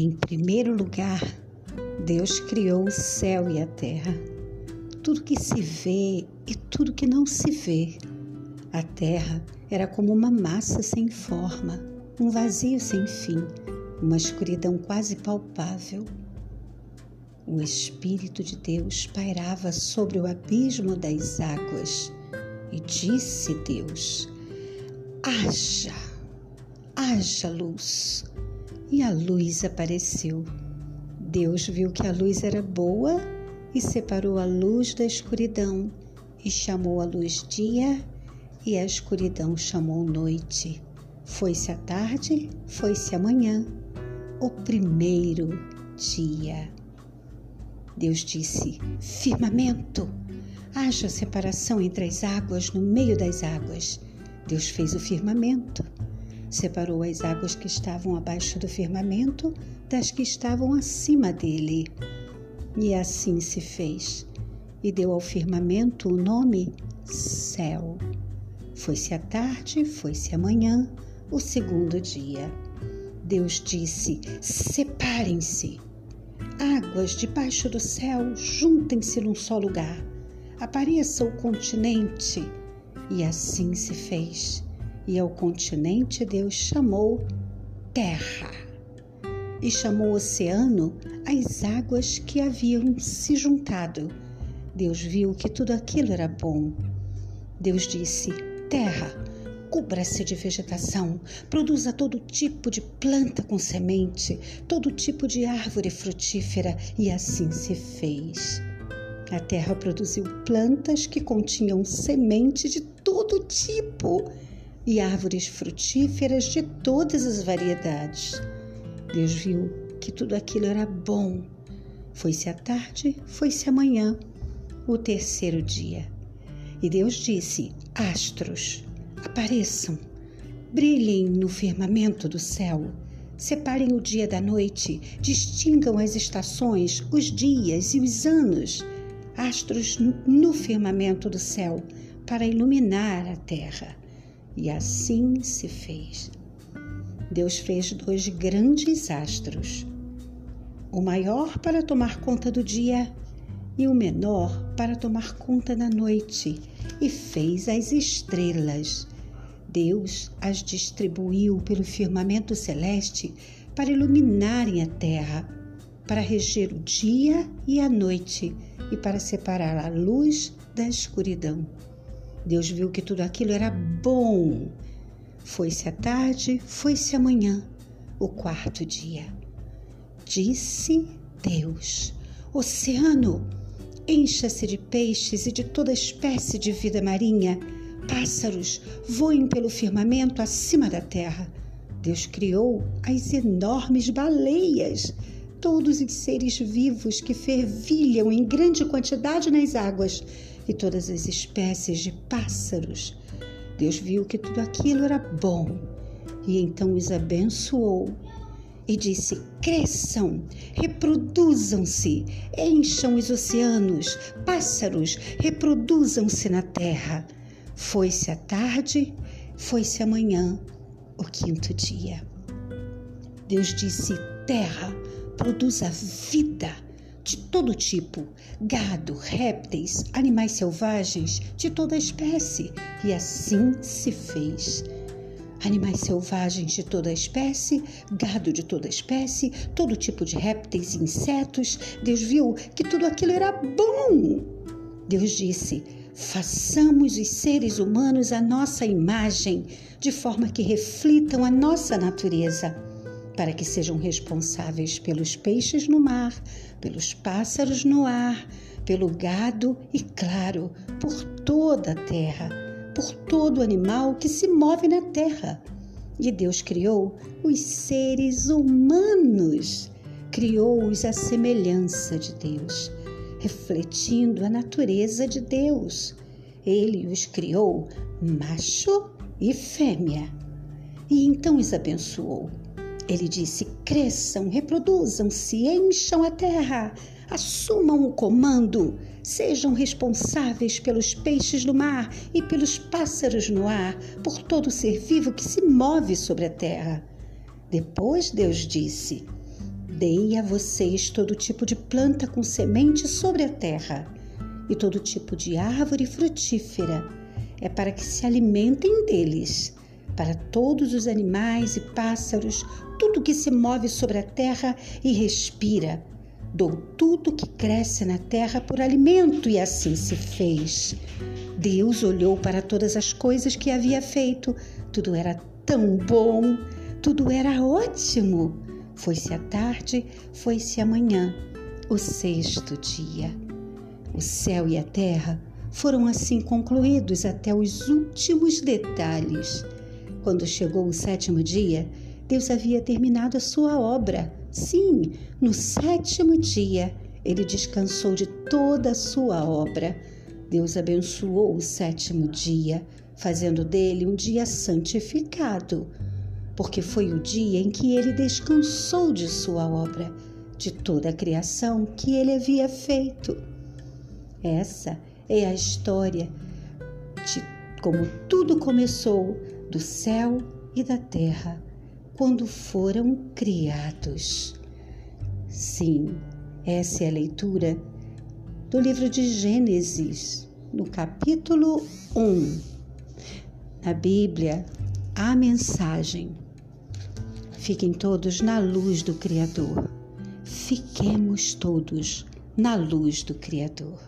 Em primeiro lugar, Deus criou o céu e a terra, tudo que se vê e tudo que não se vê. A terra era como uma massa sem forma, um vazio sem fim, uma escuridão quase palpável. O Espírito de Deus pairava sobre o abismo das águas e disse Deus: Haja, haja luz e a luz apareceu. Deus viu que a luz era boa e separou a luz da escuridão e chamou a luz dia e a escuridão chamou noite. Foi-se a tarde, foi-se a manhã, o primeiro dia. Deus disse: Firmamento, haja separação entre as águas no meio das águas. Deus fez o firmamento Separou as águas que estavam abaixo do firmamento das que estavam acima dele. E assim se fez, e deu ao firmamento o nome Céu. Foi-se a tarde, foi-se a manhã, o segundo dia. Deus disse: Separem-se. Águas debaixo do céu, juntem-se num só lugar. Apareça o continente. E assim se fez e ao continente Deus chamou terra. E chamou o oceano as águas que haviam se juntado. Deus viu que tudo aquilo era bom. Deus disse: Terra, cubra-se de vegetação, produza todo tipo de planta com semente, todo tipo de árvore frutífera, e assim se fez. A terra produziu plantas que continham semente de todo tipo e árvores frutíferas de todas as variedades. Deus viu que tudo aquilo era bom. Foi-se a tarde, foi-se a manhã, o terceiro dia. E Deus disse: Astros, apareçam, brilhem no firmamento do céu. Separem o dia da noite, distingam as estações, os dias e os anos. Astros no firmamento do céu, para iluminar a terra. E assim se fez. Deus fez dois grandes astros, o maior para tomar conta do dia e o menor para tomar conta da noite, e fez as estrelas. Deus as distribuiu pelo firmamento celeste para iluminarem a terra, para reger o dia e a noite e para separar a luz da escuridão. Deus viu que tudo aquilo era bom. Foi-se a tarde, foi-se a manhã, o quarto dia. Disse Deus: Oceano, encha-se de peixes e de toda espécie de vida marinha. Pássaros voem pelo firmamento acima da terra. Deus criou as enormes baleias, todos os seres vivos que fervilham em grande quantidade nas águas e todas as espécies de pássaros. Deus viu que tudo aquilo era bom e então os abençoou e disse: Cresçam, reproduzam-se, encham os oceanos, pássaros, reproduzam-se na terra. Foi-se a tarde, foi-se a manhã, o quinto dia. Deus disse: Terra, produza vida de todo tipo, gado, répteis, animais selvagens de toda espécie, e assim se fez. Animais selvagens de toda espécie, gado de toda espécie, todo tipo de répteis e insetos. Deus viu que tudo aquilo era bom. Deus disse: façamos os seres humanos a nossa imagem, de forma que reflitam a nossa natureza para que sejam responsáveis pelos peixes no mar, pelos pássaros no ar, pelo gado e, claro, por toda a terra, por todo animal que se move na terra. E Deus criou os seres humanos, criou-os à semelhança de Deus, refletindo a natureza de Deus. Ele os criou macho e fêmea. E então os abençoou ele disse: cresçam, reproduzam-se, encham a terra, assumam o comando, sejam responsáveis pelos peixes do mar e pelos pássaros no ar, por todo ser vivo que se move sobre a terra. Depois Deus disse: Dei a vocês todo tipo de planta com semente sobre a terra e todo tipo de árvore frutífera. É para que se alimentem deles. Para todos os animais e pássaros, tudo que se move sobre a terra e respira. Dou tudo que cresce na terra por alimento, e assim se fez. Deus olhou para todas as coisas que havia feito. Tudo era tão bom, tudo era ótimo. Foi-se a tarde, foi-se a manhã, o sexto dia. O céu e a terra foram assim concluídos até os últimos detalhes. Quando chegou o sétimo dia, Deus havia terminado a sua obra. Sim, no sétimo dia, ele descansou de toda a sua obra. Deus abençoou o sétimo dia, fazendo dele um dia santificado, porque foi o dia em que ele descansou de sua obra, de toda a criação que ele havia feito. Essa é a história de como tudo começou do céu e da terra quando foram criados. Sim, essa é a leitura do livro de Gênesis, no capítulo 1. Na Bíblia, a mensagem: Fiquem todos na luz do Criador. Fiquemos todos na luz do Criador.